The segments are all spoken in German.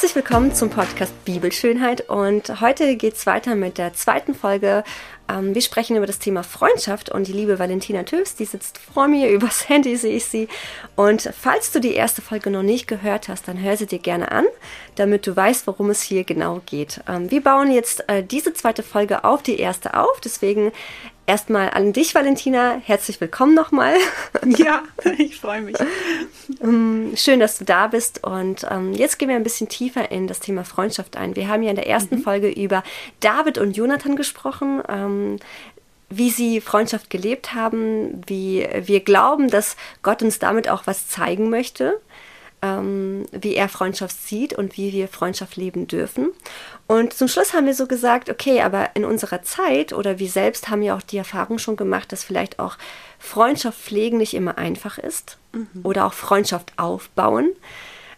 Herzlich willkommen zum Podcast Bibelschönheit und heute geht es weiter mit der zweiten Folge. Ähm, wir sprechen über das Thema Freundschaft und die liebe Valentina Töfs, die sitzt vor mir, übers Handy sehe ich sie. Und falls du die erste Folge noch nicht gehört hast, dann hör sie dir gerne an, damit du weißt, worum es hier genau geht. Ähm, wir bauen jetzt äh, diese zweite Folge auf die erste auf, deswegen Erstmal an dich, Valentina. Herzlich willkommen nochmal. Ja, ich freue mich. Ähm, schön, dass du da bist. Und ähm, jetzt gehen wir ein bisschen tiefer in das Thema Freundschaft ein. Wir haben ja in der ersten mhm. Folge über David und Jonathan gesprochen. Ähm, wie sie Freundschaft gelebt haben, wie wir glauben, dass Gott uns damit auch was zeigen möchte ähm, wie er Freundschaft sieht und wie wir Freundschaft leben dürfen. Und zum Schluss haben wir so gesagt, okay, aber in unserer Zeit oder wir selbst haben ja auch die Erfahrung schon gemacht, dass vielleicht auch Freundschaft pflegen nicht immer einfach ist mhm. oder auch Freundschaft aufbauen.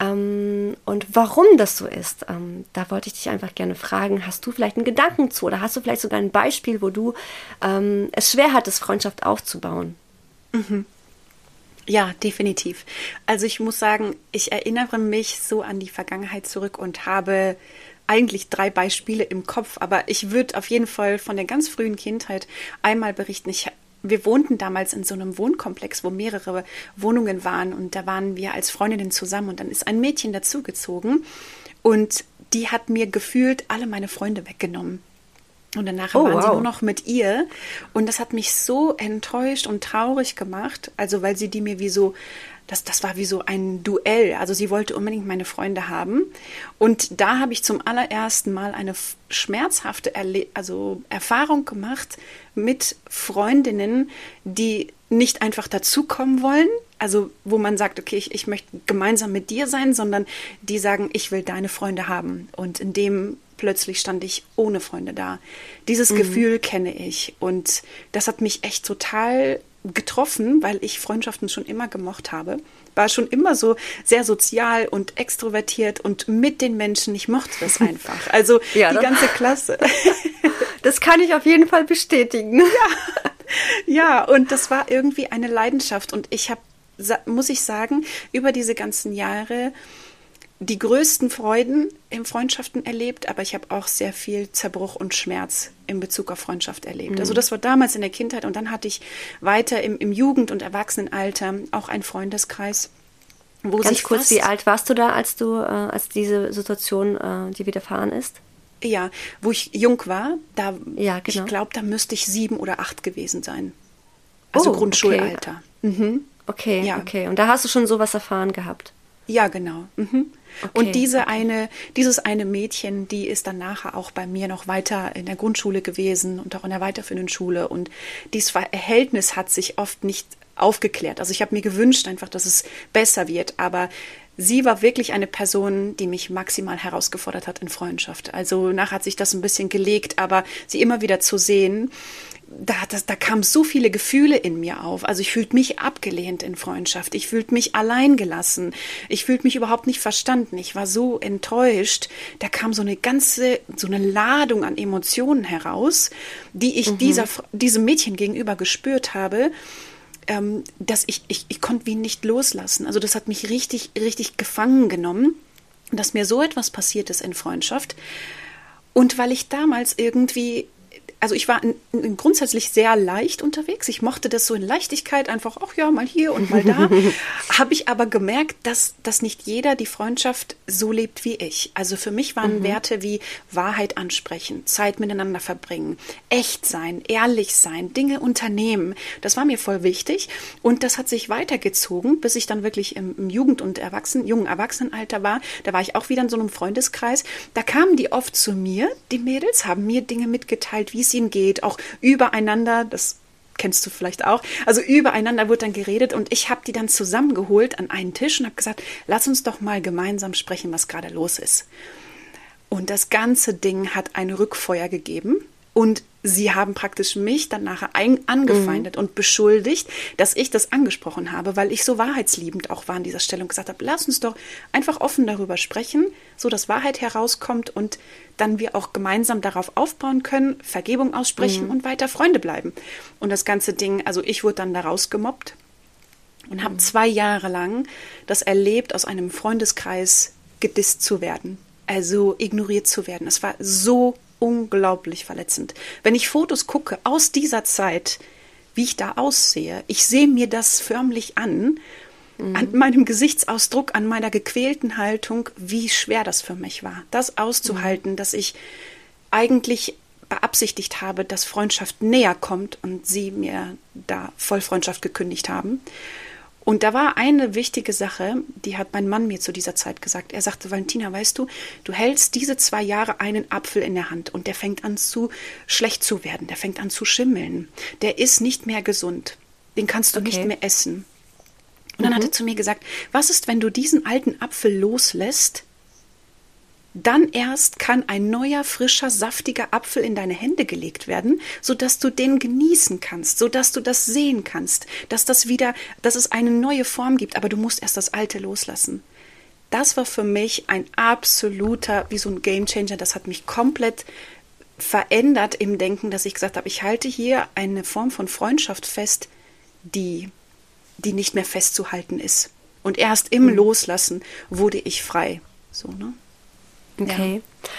Ähm, und warum das so ist, ähm, da wollte ich dich einfach gerne fragen, hast du vielleicht einen Gedanken zu oder hast du vielleicht sogar ein Beispiel, wo du ähm, es schwer hattest, Freundschaft aufzubauen? Mhm. Ja, definitiv. Also ich muss sagen, ich erinnere mich so an die Vergangenheit zurück und habe eigentlich drei Beispiele im Kopf, aber ich würde auf jeden Fall von der ganz frühen Kindheit einmal berichten. Ich, wir wohnten damals in so einem Wohnkomplex, wo mehrere Wohnungen waren und da waren wir als Freundinnen zusammen und dann ist ein Mädchen dazugezogen und die hat mir gefühlt alle meine Freunde weggenommen. Und danach oh, waren wow. sie nur noch mit ihr. Und das hat mich so enttäuscht und traurig gemacht. Also, weil sie die mir wie so, das, das war wie so ein Duell. Also, sie wollte unbedingt meine Freunde haben. Und da habe ich zum allerersten Mal eine schmerzhafte Erle also Erfahrung gemacht mit Freundinnen, die nicht einfach dazukommen wollen, also wo man sagt, okay, ich, ich möchte gemeinsam mit dir sein, sondern die sagen, ich will deine Freunde haben. Und in dem plötzlich stand ich ohne Freunde da. Dieses mhm. Gefühl kenne ich und das hat mich echt total getroffen, weil ich Freundschaften schon immer gemocht habe. War schon immer so sehr sozial und extrovertiert und mit den Menschen. Ich mochte das einfach. Also ja, die ganze Klasse. Das kann ich auf jeden Fall bestätigen. Ja. Ja, und das war irgendwie eine Leidenschaft. Und ich habe, muss ich sagen, über diese ganzen Jahre die größten Freuden in Freundschaften erlebt, aber ich habe auch sehr viel Zerbruch und Schmerz in Bezug auf Freundschaft erlebt. Mhm. Also das war damals in der Kindheit und dann hatte ich weiter im, im Jugend- und Erwachsenenalter auch einen Freundeskreis. Wo Ganz sich kurz, wie alt warst du da, als du, äh, als diese Situation äh, dir widerfahren ist? Ja, wo ich jung war, da, ja, genau. ich glaube, da müsste ich sieben oder acht gewesen sein. Also oh, Grundschulalter. Okay. Mhm. Okay, ja. okay. Und da hast du schon sowas erfahren gehabt? Ja, genau. Mhm. Okay, und diese okay. eine, dieses eine Mädchen, die ist dann nachher auch bei mir noch weiter in der Grundschule gewesen und auch in der weiterführenden Schule. Und dieses Verhältnis hat sich oft nicht aufgeklärt. Also ich habe mir gewünscht einfach, dass es besser wird, aber sie war wirklich eine Person, die mich maximal herausgefordert hat in Freundschaft. Also nachher hat sich das ein bisschen gelegt, aber sie immer wieder zu sehen, da, das, da kamen so viele Gefühle in mir auf. Also ich fühlte mich abgelehnt in Freundschaft. Ich fühlte mich alleingelassen. Ich fühlte mich überhaupt nicht verstanden. Ich war so enttäuscht. Da kam so eine ganze, so eine Ladung an Emotionen heraus, die ich mhm. dieser, diesem Mädchen gegenüber gespürt habe. Ähm, dass ich, ich, ich konnte wie nicht loslassen. Also das hat mich richtig, richtig gefangen genommen, dass mir so etwas passiert ist in Freundschaft. Und weil ich damals irgendwie also ich war in, in grundsätzlich sehr leicht unterwegs. Ich mochte das so in Leichtigkeit, einfach, ach ja, mal hier und mal da. Habe ich aber gemerkt, dass, dass nicht jeder die Freundschaft so lebt wie ich. Also für mich waren mhm. Werte wie Wahrheit ansprechen, Zeit miteinander verbringen, echt sein, ehrlich sein, Dinge unternehmen. Das war mir voll wichtig. Und das hat sich weitergezogen, bis ich dann wirklich im, im Jugend- und Erwachsenen, jungen Erwachsenenalter war. Da war ich auch wieder in so einem Freundeskreis. Da kamen die oft zu mir, die Mädels, haben mir Dinge mitgeteilt, wie es ihnen geht, auch übereinander, das kennst du vielleicht auch. Also übereinander wurde dann geredet und ich habe die dann zusammengeholt an einen Tisch und habe gesagt, lass uns doch mal gemeinsam sprechen, was gerade los ist. Und das ganze Ding hat ein Rückfeuer gegeben und sie haben praktisch mich dann nachher angefeindet mhm. und beschuldigt, dass ich das angesprochen habe, weil ich so wahrheitsliebend auch war an dieser Stelle und gesagt habe, lass uns doch einfach offen darüber sprechen, so dass Wahrheit herauskommt und dann wir auch gemeinsam darauf aufbauen können, Vergebung aussprechen mhm. und weiter Freunde bleiben. Und das ganze Ding, also ich wurde dann daraus gemobbt und habe mhm. zwei Jahre lang das erlebt, aus einem Freundeskreis gedisst zu werden also ignoriert zu werden. Es war so unglaublich verletzend. Wenn ich Fotos gucke aus dieser Zeit, wie ich da aussehe, ich sehe mir das förmlich an, mhm. an meinem Gesichtsausdruck, an meiner gequälten Haltung, wie schwer das für mich war, das auszuhalten, mhm. dass ich eigentlich beabsichtigt habe, dass Freundschaft näher kommt und sie mir da Vollfreundschaft gekündigt haben. Und da war eine wichtige Sache, die hat mein Mann mir zu dieser Zeit gesagt. Er sagte, Valentina, weißt du, du hältst diese zwei Jahre einen Apfel in der Hand und der fängt an zu schlecht zu werden, der fängt an zu schimmeln. Der ist nicht mehr gesund. Den kannst du okay. nicht mehr essen. Und dann mhm. hat er zu mir gesagt, was ist, wenn du diesen alten Apfel loslässt dann erst kann ein neuer, frischer, saftiger Apfel in deine Hände gelegt werden, sodass du den genießen kannst, sodass du das sehen kannst, dass das wieder, dass es eine neue Form gibt, aber du musst erst das alte loslassen. Das war für mich ein absoluter, wie so ein Gamechanger. Das hat mich komplett verändert im Denken, dass ich gesagt habe, ich halte hier eine Form von Freundschaft fest, die, die nicht mehr festzuhalten ist. Und erst im mhm. Loslassen wurde ich frei. So, ne? Okay. Ja.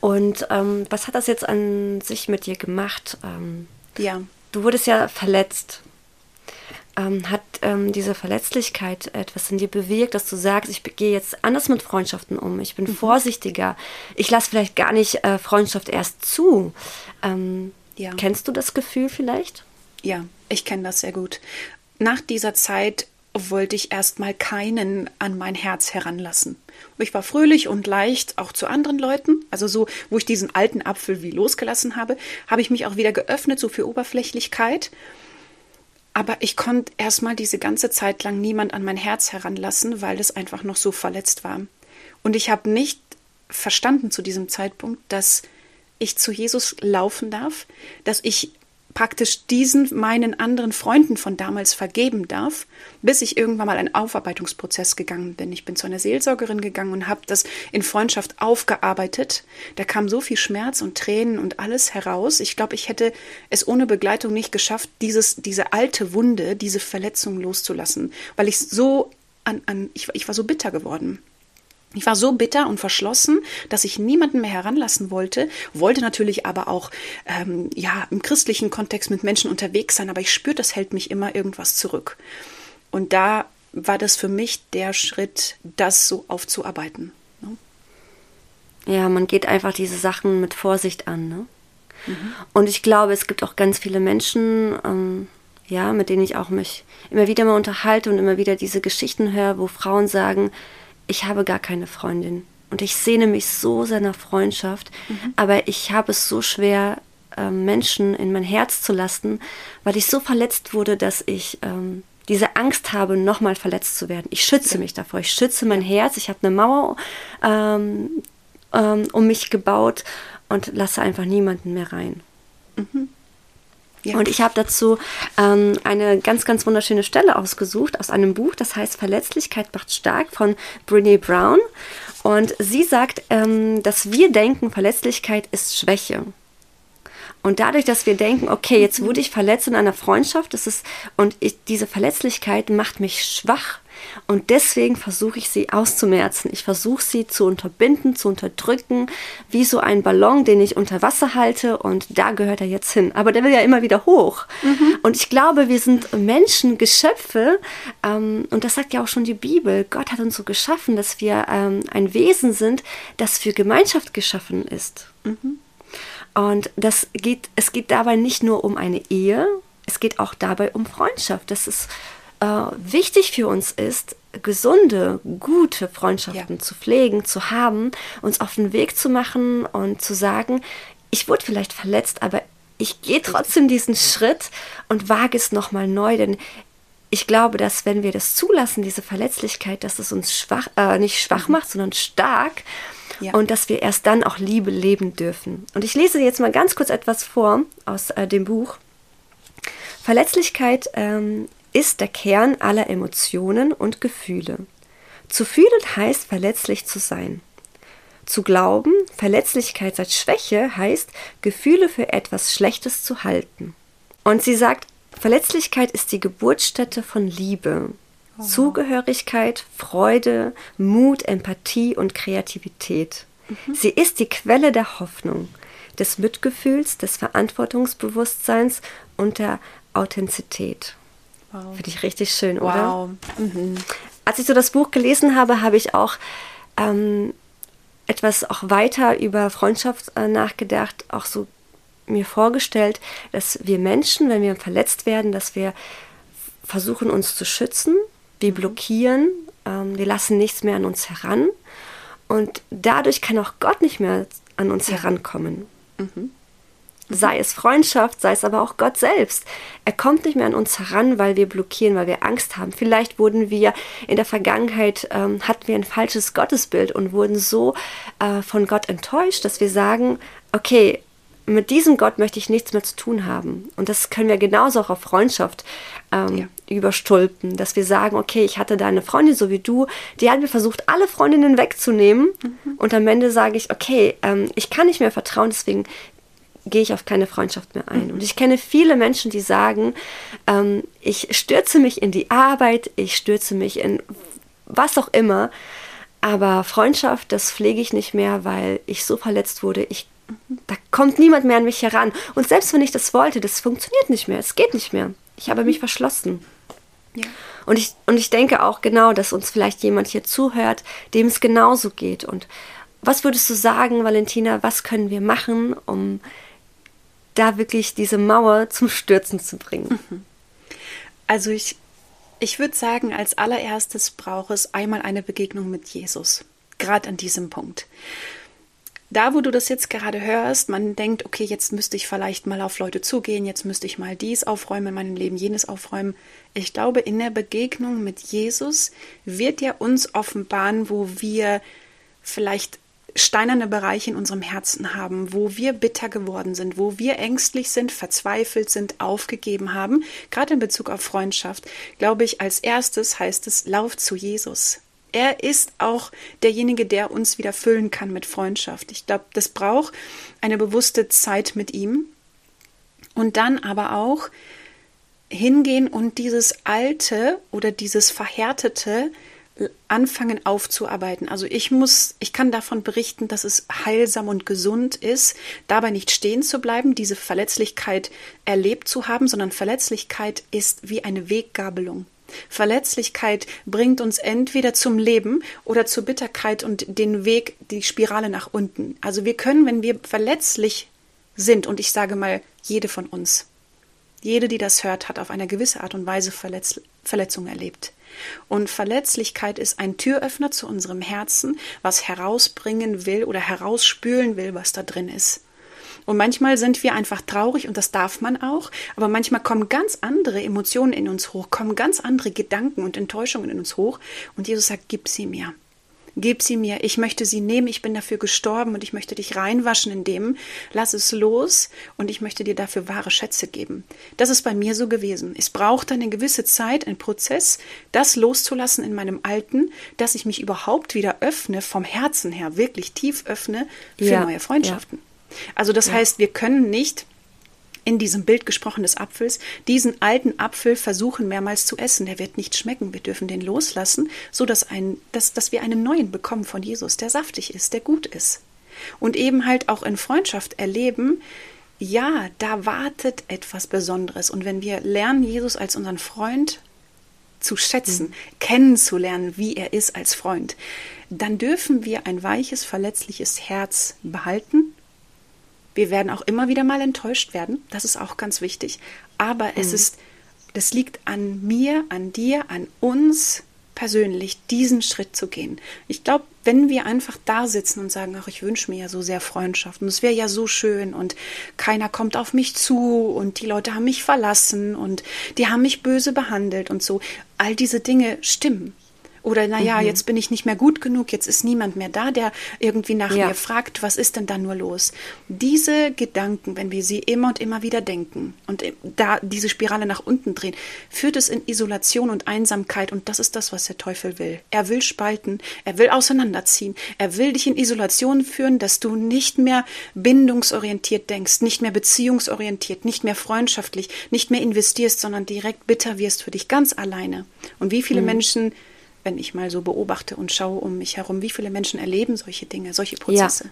Und ähm, was hat das jetzt an sich mit dir gemacht? Ähm, ja. Du wurdest ja verletzt. Ähm, hat ähm, diese Verletzlichkeit etwas in dir bewirkt, dass du sagst, ich gehe jetzt anders mit Freundschaften um, ich bin mhm. vorsichtiger, ich lasse vielleicht gar nicht äh, Freundschaft erst zu. Ähm, ja. Kennst du das Gefühl vielleicht? Ja, ich kenne das sehr gut. Nach dieser Zeit wollte ich erstmal keinen an mein Herz heranlassen. Ich war fröhlich und leicht auch zu anderen Leuten, also so, wo ich diesen alten Apfel wie losgelassen habe, habe ich mich auch wieder geöffnet, so für Oberflächlichkeit. Aber ich konnte erstmal diese ganze Zeit lang niemand an mein Herz heranlassen, weil es einfach noch so verletzt war. Und ich habe nicht verstanden zu diesem Zeitpunkt, dass ich zu Jesus laufen darf, dass ich praktisch diesen meinen anderen Freunden von damals vergeben darf, bis ich irgendwann mal einen Aufarbeitungsprozess gegangen bin. Ich bin zu einer Seelsorgerin gegangen und habe das in Freundschaft aufgearbeitet. Da kam so viel Schmerz und Tränen und alles heraus. Ich glaube, ich hätte es ohne Begleitung nicht geschafft, dieses, diese alte Wunde, diese Verletzung loszulassen, weil ich so an, an ich, ich war so bitter geworden. Ich war so bitter und verschlossen, dass ich niemanden mehr heranlassen wollte, wollte natürlich aber auch ähm, ja im christlichen Kontext mit Menschen unterwegs sein, aber ich spürte, das hält mich immer irgendwas zurück. Und da war das für mich der Schritt, das so aufzuarbeiten. Ne? Ja, man geht einfach diese Sachen mit Vorsicht an. Ne? Mhm. Und ich glaube, es gibt auch ganz viele Menschen, ähm, ja, mit denen ich auch mich immer wieder mal unterhalte und immer wieder diese Geschichten höre, wo Frauen sagen, ich habe gar keine Freundin und ich sehne mich so seiner Freundschaft, mhm. aber ich habe es so schwer, ähm, Menschen in mein Herz zu lassen, weil ich so verletzt wurde, dass ich ähm, diese Angst habe, nochmal verletzt zu werden. Ich schütze ja. mich davor, ich schütze mein Herz, ich habe eine Mauer ähm, ähm, um mich gebaut und lasse einfach niemanden mehr rein. Mhm. Ja. Und ich habe dazu ähm, eine ganz, ganz wunderschöne Stelle ausgesucht aus einem Buch, das heißt Verletzlichkeit macht stark von Brene Brown. Und sie sagt, ähm, dass wir denken, Verletzlichkeit ist Schwäche. Und dadurch, dass wir denken, okay, jetzt wurde ich verletzt in einer Freundschaft, das ist, und ich, diese Verletzlichkeit macht mich schwach, und deswegen versuche ich sie auszumerzen. Ich versuche sie zu unterbinden, zu unterdrücken, wie so ein Ballon, den ich unter Wasser halte und da gehört er jetzt hin. Aber der will ja immer wieder hoch. Mhm. Und ich glaube, wir sind Menschen, Geschöpfe ähm, und das sagt ja auch schon die Bibel. Gott hat uns so geschaffen, dass wir ähm, ein Wesen sind, das für Gemeinschaft geschaffen ist. Mhm. Und das geht, es geht dabei nicht nur um eine Ehe, es geht auch dabei um Freundschaft. Das ist äh, wichtig für uns ist, gesunde, gute Freundschaften ja. zu pflegen, zu haben, uns auf den Weg zu machen und zu sagen, ich wurde vielleicht verletzt, aber ich gehe trotzdem diesen Schritt und wage es nochmal neu, denn ich glaube, dass wenn wir das zulassen, diese Verletzlichkeit, dass es uns schwach, äh, nicht schwach mhm. macht, sondern stark ja. und dass wir erst dann auch Liebe leben dürfen. Und ich lese jetzt mal ganz kurz etwas vor aus äh, dem Buch. Verletzlichkeit ähm, ist der Kern aller Emotionen und Gefühle. Zu fühlen heißt verletzlich zu sein. Zu glauben, Verletzlichkeit sei Schwäche heißt, Gefühle für etwas Schlechtes zu halten. Und sie sagt, Verletzlichkeit ist die Geburtsstätte von Liebe, oh. Zugehörigkeit, Freude, Mut, Empathie und Kreativität. Mhm. Sie ist die Quelle der Hoffnung, des Mitgefühls, des Verantwortungsbewusstseins und der Authentizität. Wow. Finde ich richtig schön, wow. oder? Mhm. Als ich so das Buch gelesen habe, habe ich auch ähm, etwas auch weiter über Freundschaft äh, nachgedacht, auch so mir vorgestellt, dass wir Menschen, wenn wir verletzt werden, dass wir versuchen uns zu schützen, wir mhm. blockieren, ähm, wir lassen nichts mehr an uns heran und dadurch kann auch Gott nicht mehr an uns ja. herankommen. Mhm. Sei es Freundschaft, sei es aber auch Gott selbst. Er kommt nicht mehr an uns heran, weil wir blockieren, weil wir Angst haben. Vielleicht wurden wir in der Vergangenheit, ähm, hatten wir ein falsches Gottesbild und wurden so äh, von Gott enttäuscht, dass wir sagen, okay, mit diesem Gott möchte ich nichts mehr zu tun haben. Und das können wir genauso auch auf Freundschaft ähm, ja. überstülpen, dass wir sagen, okay, ich hatte da eine Freundin, so wie du, die hat mir versucht, alle Freundinnen wegzunehmen. Mhm. Und am Ende sage ich, okay, ähm, ich kann nicht mehr vertrauen, deswegen gehe ich auf keine Freundschaft mehr ein. Und ich kenne viele Menschen, die sagen, ähm, ich stürze mich in die Arbeit, ich stürze mich in was auch immer, aber Freundschaft, das pflege ich nicht mehr, weil ich so verletzt wurde. Ich, da kommt niemand mehr an mich heran. Und selbst wenn ich das wollte, das funktioniert nicht mehr, es geht nicht mehr. Ich habe mich verschlossen. Ja. Und, ich, und ich denke auch genau, dass uns vielleicht jemand hier zuhört, dem es genauso geht. Und was würdest du sagen, Valentina, was können wir machen, um da wirklich diese Mauer zum Stürzen zu bringen? Mhm. Also ich, ich würde sagen, als allererstes braucht es einmal eine Begegnung mit Jesus, gerade an diesem Punkt. Da, wo du das jetzt gerade hörst, man denkt, okay, jetzt müsste ich vielleicht mal auf Leute zugehen, jetzt müsste ich mal dies aufräumen in meinem Leben, jenes aufräumen. Ich glaube, in der Begegnung mit Jesus wird er uns offenbaren, wo wir vielleicht steinerne Bereiche in unserem Herzen haben, wo wir bitter geworden sind, wo wir ängstlich sind, verzweifelt sind, aufgegeben haben, gerade in Bezug auf Freundschaft, glaube ich, als erstes heißt es, lauf zu Jesus. Er ist auch derjenige, der uns wieder füllen kann mit Freundschaft. Ich glaube, das braucht eine bewusste Zeit mit ihm. Und dann aber auch hingehen und dieses Alte oder dieses Verhärtete anfangen aufzuarbeiten. Also ich muss, ich kann davon berichten, dass es heilsam und gesund ist, dabei nicht stehen zu bleiben, diese Verletzlichkeit erlebt zu haben, sondern Verletzlichkeit ist wie eine Weggabelung. Verletzlichkeit bringt uns entweder zum Leben oder zur Bitterkeit und den Weg, die Spirale nach unten. Also wir können, wenn wir verletzlich sind, und ich sage mal, jede von uns, jede, die das hört, hat auf eine gewisse Art und Weise Verletz Verletzung erlebt. Und Verletzlichkeit ist ein Türöffner zu unserem Herzen, was herausbringen will oder herausspülen will, was da drin ist. Und manchmal sind wir einfach traurig und das darf man auch, aber manchmal kommen ganz andere Emotionen in uns hoch, kommen ganz andere Gedanken und Enttäuschungen in uns hoch und Jesus sagt, gib sie mir. Gib sie mir, ich möchte sie nehmen, ich bin dafür gestorben und ich möchte dich reinwaschen in dem. Lass es los und ich möchte dir dafür wahre Schätze geben. Das ist bei mir so gewesen. Es braucht eine gewisse Zeit, ein Prozess, das loszulassen in meinem Alten, dass ich mich überhaupt wieder öffne, vom Herzen her wirklich tief öffne für ja, neue Freundschaften. Ja. Also das ja. heißt, wir können nicht in diesem Bild gesprochen des Apfels, diesen alten Apfel versuchen mehrmals zu essen. Der wird nicht schmecken. Wir dürfen den loslassen, so dass, ein, dass, dass wir einen neuen bekommen von Jesus, der saftig ist, der gut ist. Und eben halt auch in Freundschaft erleben, ja, da wartet etwas Besonderes. Und wenn wir lernen, Jesus als unseren Freund zu schätzen, mhm. kennenzulernen, wie er ist als Freund, dann dürfen wir ein weiches, verletzliches Herz behalten wir werden auch immer wieder mal enttäuscht werden, das ist auch ganz wichtig. Aber mhm. es ist, das liegt an mir, an dir, an uns persönlich, diesen Schritt zu gehen. Ich glaube, wenn wir einfach da sitzen und sagen, ach, ich wünsche mir ja so sehr Freundschaft und es wäre ja so schön und keiner kommt auf mich zu und die Leute haben mich verlassen und die haben mich böse behandelt und so, all diese Dinge stimmen. Oder naja, mhm. jetzt bin ich nicht mehr gut genug, jetzt ist niemand mehr da, der irgendwie nach ja. mir fragt, was ist denn da nur los? Diese Gedanken, wenn wir sie immer und immer wieder denken und da diese Spirale nach unten drehen, führt es in Isolation und Einsamkeit und das ist das, was der Teufel will. Er will spalten, er will auseinanderziehen, er will dich in Isolation führen, dass du nicht mehr bindungsorientiert denkst, nicht mehr beziehungsorientiert, nicht mehr freundschaftlich, nicht mehr investierst, sondern direkt bitter wirst für dich ganz alleine. Und wie viele mhm. Menschen wenn ich mal so beobachte und schaue um mich herum, wie viele Menschen erleben solche Dinge, solche Prozesse. Ja.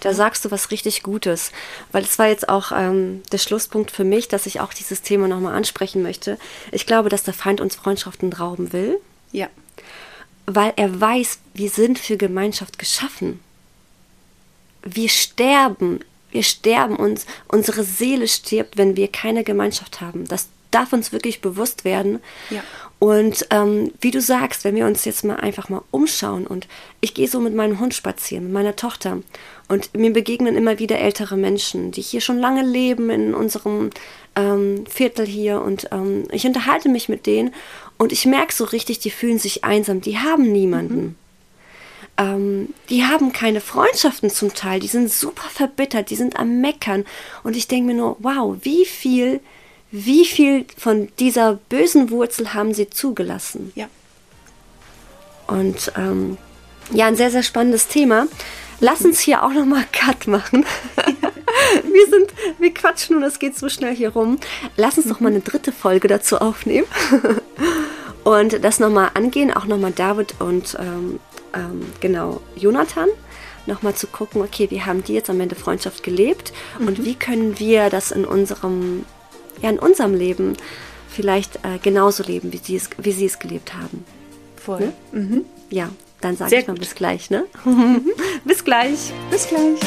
Da sagst du was richtig Gutes, weil es war jetzt auch ähm, der Schlusspunkt für mich, dass ich auch dieses Thema nochmal ansprechen möchte. Ich glaube, dass der Feind uns Freundschaften rauben will. Ja. Weil er weiß, wir sind für Gemeinschaft geschaffen. Wir sterben, wir sterben uns, unsere Seele stirbt, wenn wir keine Gemeinschaft haben. Das darf uns wirklich bewusst werden. Ja. Und ähm, wie du sagst, wenn wir uns jetzt mal einfach mal umschauen und ich gehe so mit meinem Hund spazieren, mit meiner Tochter und mir begegnen immer wieder ältere Menschen, die hier schon lange leben in unserem ähm, Viertel hier und ähm, ich unterhalte mich mit denen und ich merke so richtig, die fühlen sich einsam, die haben niemanden. Mhm. Ähm, die haben keine Freundschaften zum Teil, die sind super verbittert, die sind am Meckern und ich denke mir nur, wow, wie viel wie viel von dieser bösen Wurzel haben sie zugelassen? Ja. Und ähm, ja, ein sehr, sehr spannendes Thema. Lass uns hier auch nochmal Cut machen. wir sind, wir quatschen und es geht so schnell hier rum. Lass uns mhm. noch mal eine dritte Folge dazu aufnehmen und das nochmal angehen, auch nochmal David und ähm, ähm, genau Jonathan nochmal zu gucken, okay, wie haben die jetzt am Ende Freundschaft gelebt mhm. und wie können wir das in unserem ja in unserem Leben vielleicht äh, genauso leben, wie sie, es, wie sie es gelebt haben. Voll. Ne? Mhm. Ja, dann sage ich mal gut. bis gleich, ne? bis gleich. Bis gleich.